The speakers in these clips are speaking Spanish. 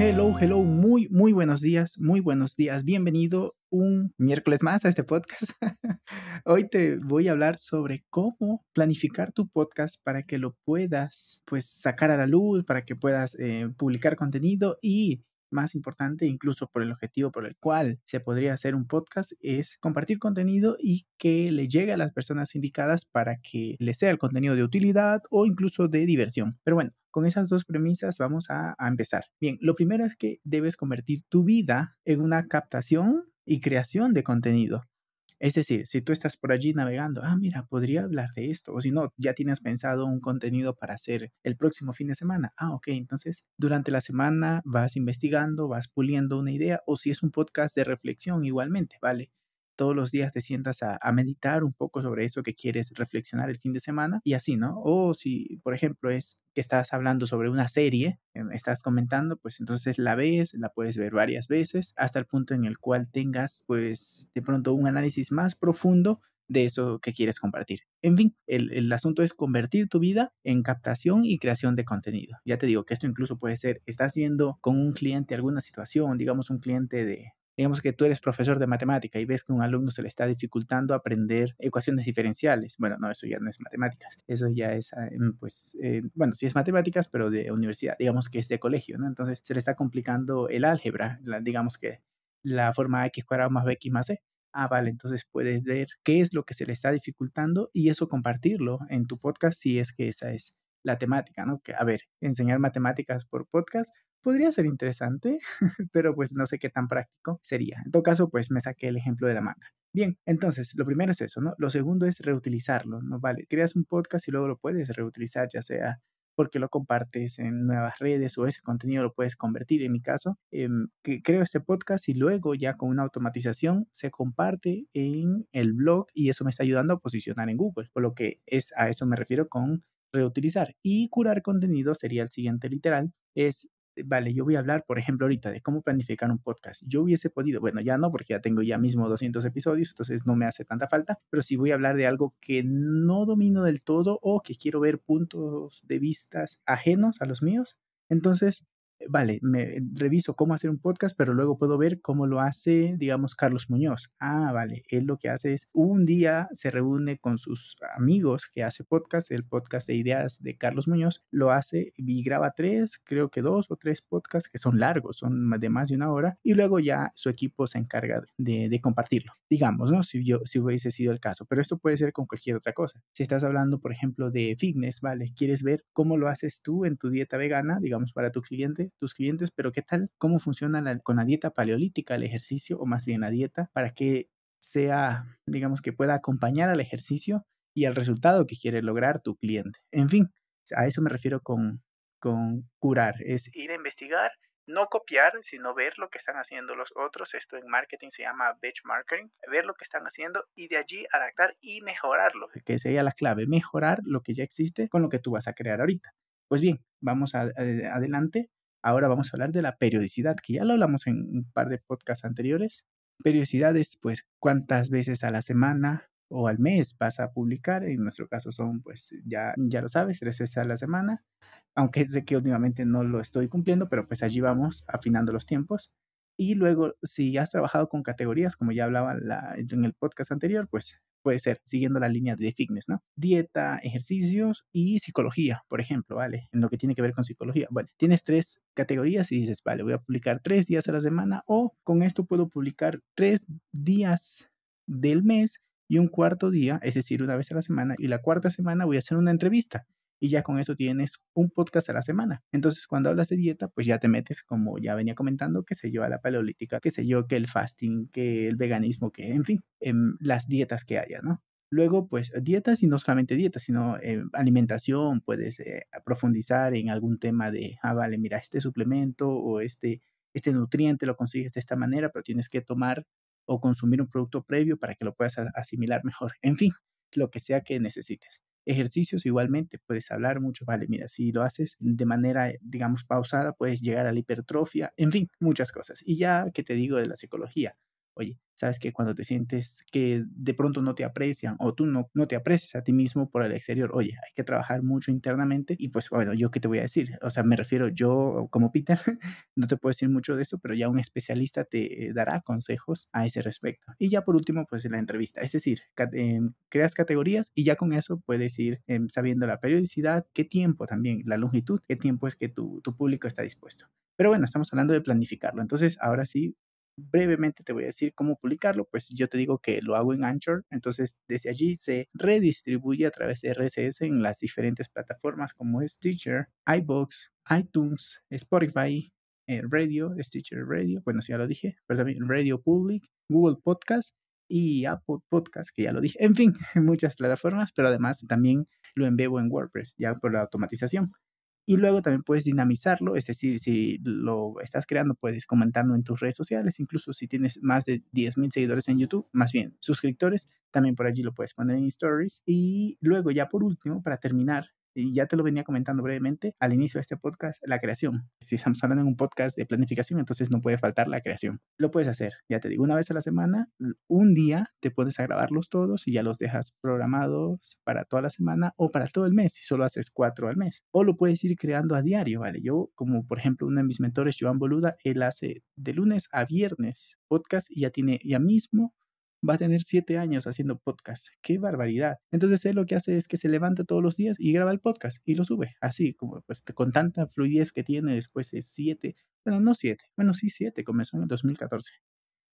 Hello, hello, muy, muy buenos días, muy buenos días. Bienvenido un miércoles más a este podcast. Hoy te voy a hablar sobre cómo planificar tu podcast para que lo puedas pues sacar a la luz, para que puedas eh, publicar contenido y más importante, incluso por el objetivo por el cual se podría hacer un podcast, es compartir contenido y que le llegue a las personas indicadas para que les sea el contenido de utilidad o incluso de diversión. Pero bueno, con esas dos premisas vamos a, a empezar. Bien, lo primero es que debes convertir tu vida en una captación y creación de contenido. Es decir, si tú estás por allí navegando, ah, mira, podría hablar de esto, o si no, ya tienes pensado un contenido para hacer el próximo fin de semana, ah, ok, entonces durante la semana vas investigando, vas puliendo una idea, o si es un podcast de reflexión igualmente, ¿vale? Todos los días te sientas a, meditar un poco sobre eso que quieres reflexionar el fin de semana y así, ¿no? O si, por ejemplo, es que estás hablando sobre una serie, em, estás comentando, pues entonces la ves, la puedes ver varias veces hasta el punto en el cual tengas, pues, de pronto un análisis más profundo de eso que quieres compartir. En fin, el, el, asunto es convertir tu vida en captación y creación de contenido. Ya te digo que esto incluso puede ser, estás viendo con un cliente alguna situación, digamos un cliente de, digamos que tú eres profesor de matemática y ves que a un alumno se le está dificultando aprender ecuaciones diferenciales. Bueno, no, eso ya no es matemáticas, eso ya es, ah, pues, eh, bueno, sí es matemáticas, pero de universidad, digamos que es de colegio, ¿no? Entonces se le está complicando el álgebra, digamos que la forma x cuadrado más bx más c. Ah, vale, entonces puedes ver qué es lo que se le está dificultando y eso compartirlo en tu podcast si es que esa es la temática, ¿no? Que, a ver, enseñar matemáticas por podcast podría ser interesante, pero pues no sé qué tan práctico sería. En todo caso, pues me saqué el ejemplo de la manga. Bien, entonces, lo primero es eso, ¿no? Lo segundo es reutilizarlo, ¿no? Vale, creas un podcast y luego lo puedes reutilizar, ya sea porque lo compartes en nuevas redes o ese contenido lo puedes convertir. En mi caso, em, que creo este podcast y luego ya con una automatización se comparte en el blog y eso me está ayudando a posicionar en Google, por lo que es a eso me refiero con reutilizar. Y curar contenido sería el siguiente literal, es vale, yo voy a hablar, por ejemplo, ahorita de cómo planificar un podcast. Yo hubiese podido, bueno, ya no, porque ya tengo ya mismo 200 episodios, entonces no me hace tanta falta, pero si voy a hablar de algo que no domino del todo o que quiero ver puntos de vistas ajenos a los míos. Entonces, vale, me reviso cómo hacer un podcast, pero luego puedo ver cómo lo hace, digamos, Carlos Muñoz. Ah, vale, él lo que hace es un día se reúne con sus amigos que hace podcast, el podcast de ideas de Carlos Muñoz, lo hace y graba tres, creo que dos o tres podcasts que son largos, son de más de una hora, y luego ya su equipo se encarga de, de compartirlo, digamos, ¿no? Si, yo, si hubiese sido el caso, pero esto puede ser con cualquier otra cosa. Si estás hablando, por ejemplo, de fitness, ¿vale? ¿Quieres ver cómo lo haces tú en tu dieta vegana, digamos, para tu cliente? Tus clientes, pero ¿qué tal? ¿Cómo funciona con la dieta paleolítica, el ejercicio o más bien la dieta para que sea, digamos, que pueda acompañar al ejercicio y al resultado que quiere lograr tu cliente? En fin, a eso me refiero con, con curar, es ir a investigar no copiar, sino ver lo que están haciendo los otros. Esto en marketing se llama benchmarking, ver lo que están haciendo y de allí adaptar y mejorarlo, que sería la clave, mejorar lo que ya existe con lo que tú vas a crear ahorita. Pues bien, vamos adelante Ahora vamos a hablar de la periodicidad, que ya lo hablamos en un par de podcasts anteriores. Periodicidad es, pues, cuántas veces a la semana o al mes vas a publicar. En nuestro caso son, pues, ya, ya lo sabes, tres veces a la semana. Aunque sé que últimamente no lo estoy cumpliendo, pero pues allí vamos afinando los tiempos. Y luego, si has trabajado con categorías, como ya hablaba en el podcast anterior, pues puede ser siguiendo la línea de fitness, ¿no? Dieta, ejercicios y psicología, por ejemplo, ¿vale? En lo que tiene que ver con psicología. Bueno, tienes tres categorías y dices, vale, voy a publicar tres días a la semana o con esto puedo publicar tres días del mes y un cuarto día, es decir, una vez a la semana, y la cuarta semana voy a hacer una entrevista y ya con eso tienes un podcast a la semana. Entonces, cuando hablas de dieta, pues ya te metes, como ya venía comentando, que sé yo, a la paleolítica, que sé yo, que el fasting, que el veganismo, que en fin, en las dietas que haya, ¿no? Luego, pues dietas y no solamente dietas, sino eh, alimentación, puedes eh, profundizar en algún tema de, ah, vale, mira, este suplemento o este, este nutriente lo consigues de esta manera, pero tienes que tomar o consumir un producto previo para que lo puedas asimilar mejor. En fin, lo que sea que necesites. Ejercicios igualmente, puedes hablar mucho, vale, mira, si lo haces de manera, digamos, pausada, puedes llegar a la hipertrofia, en fin, muchas cosas. Y ya que te digo de la psicología, oye, sabes que cuando te sientes que de pronto no te aprecian o tú no, no te aprecias a ti mismo por el exterior, oye, hay que trabajar mucho internamente y pues bueno, yo qué te voy a decir, o sea, me refiero yo como Peter, no te puedo decir mucho de eso, pero ya un especialista te dará consejos a ese respecto. Y ya por último, pues la entrevista, es decir, em, creas categorías y ya con eso puedes ir em, sabiendo la periodicidad, qué tiempo también, la longitud, qué tiempo es que tu, tu público está dispuesto. Pero bueno, estamos hablando de planificarlo. Entonces, ahora sí, brevemente te voy a decir cómo publicarlo, pues yo te digo que lo hago en Anchor, entonces desde allí se redistribuye a través de RSS en las diferentes plataformas como Stitcher, iBox, iTunes, Spotify, eh, Radio, Stitcher Radio, bueno, si ya lo dije, pero también Radio Public, Google Podcast y Apple Podcast, que ya lo dije, en fin, muchas plataformas, pero además también lo envío en WordPress, ya por la automatización. Y luego también puedes dinamizarlo, es decir, si lo estás creando, puedes comentarlo en tus redes sociales, incluso si tienes más de 10.000 seguidores en YouTube, más bien suscriptores, también por allí lo puedes poner en stories. Y luego ya por último, para terminar, y ya te lo venía comentando brevemente al inicio de este podcast, la creación. Si estamos hablando en un podcast de planificación, entonces no puede faltar la creación. Lo puedes hacer, ya te digo, una vez a la semana, un día te puedes a grabarlos todos y ya los dejas programados para toda la semana o para todo el mes, si solo haces cuatro al mes. O lo puedes ir creando a diario, ¿vale? Yo, como por ejemplo, uno de mis mentores, Joan Boluda, él hace de lunes a viernes podcast y ya tiene ya mismo va a tener siete años haciendo podcast. ¡Qué barbaridad! Entonces él lo que hace es que se levanta todos los días y graba el podcast y lo sube. Así, como pues con tanta fluidez que tiene después de siete, bueno, no siete, bueno, sí siete, comenzó en el 2014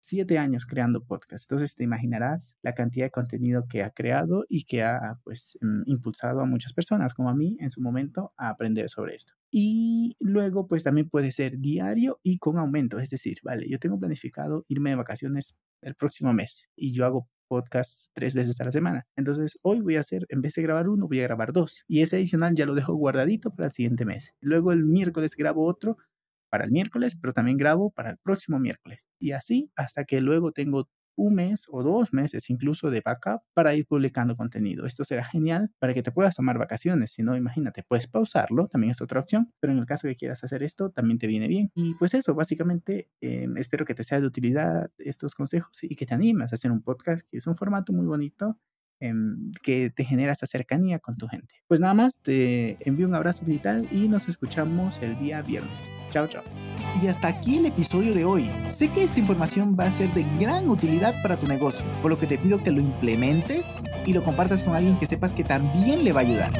siete años creando podcast. Entonces te imaginarás la cantidad de contenido que ha creado y que ha pues mm, impulsado a muchas personas como a mí en su momento a aprender sobre esto. Y luego pues también puede ser diario y con aumento. Es decir, vale, yo tengo planificado irme de vacaciones el próximo mes y yo hago podcast tres veces a la semana. Entonces, hoy voy a hacer, en vez de grabar uno, voy a grabar dos. Y ese adicional ya lo dejo guardadito para el siguiente mes. Luego el miércoles grabo otro para el miércoles, pero también grabo para el próximo miércoles. Y así hasta que luego tengo un mes o dos meses incluso de backup para ir publicando contenido. Esto será genial para que te puedas tomar vacaciones. Si no, imagínate, puedes pausarlo, también es otra opción, pero en el caso que quieras hacer esto, también te viene bien. Y pues eso, básicamente, em, espero que te sea de utilidad estos consejos y que te animes a hacer un podcast, que es un formato muy bonito Em, que te genera esa cercanía con tu gente. Pues nada más, te envío un abrazo digital y nos escuchamos el día viernes. Chao, chao. Y hasta aquí el episodio de hoy. Sé que esta información va a ser de gran utilidad para tu negocio, por lo que te pido que lo implementes y lo compartas con alguien que sepas que también le va a ayudar.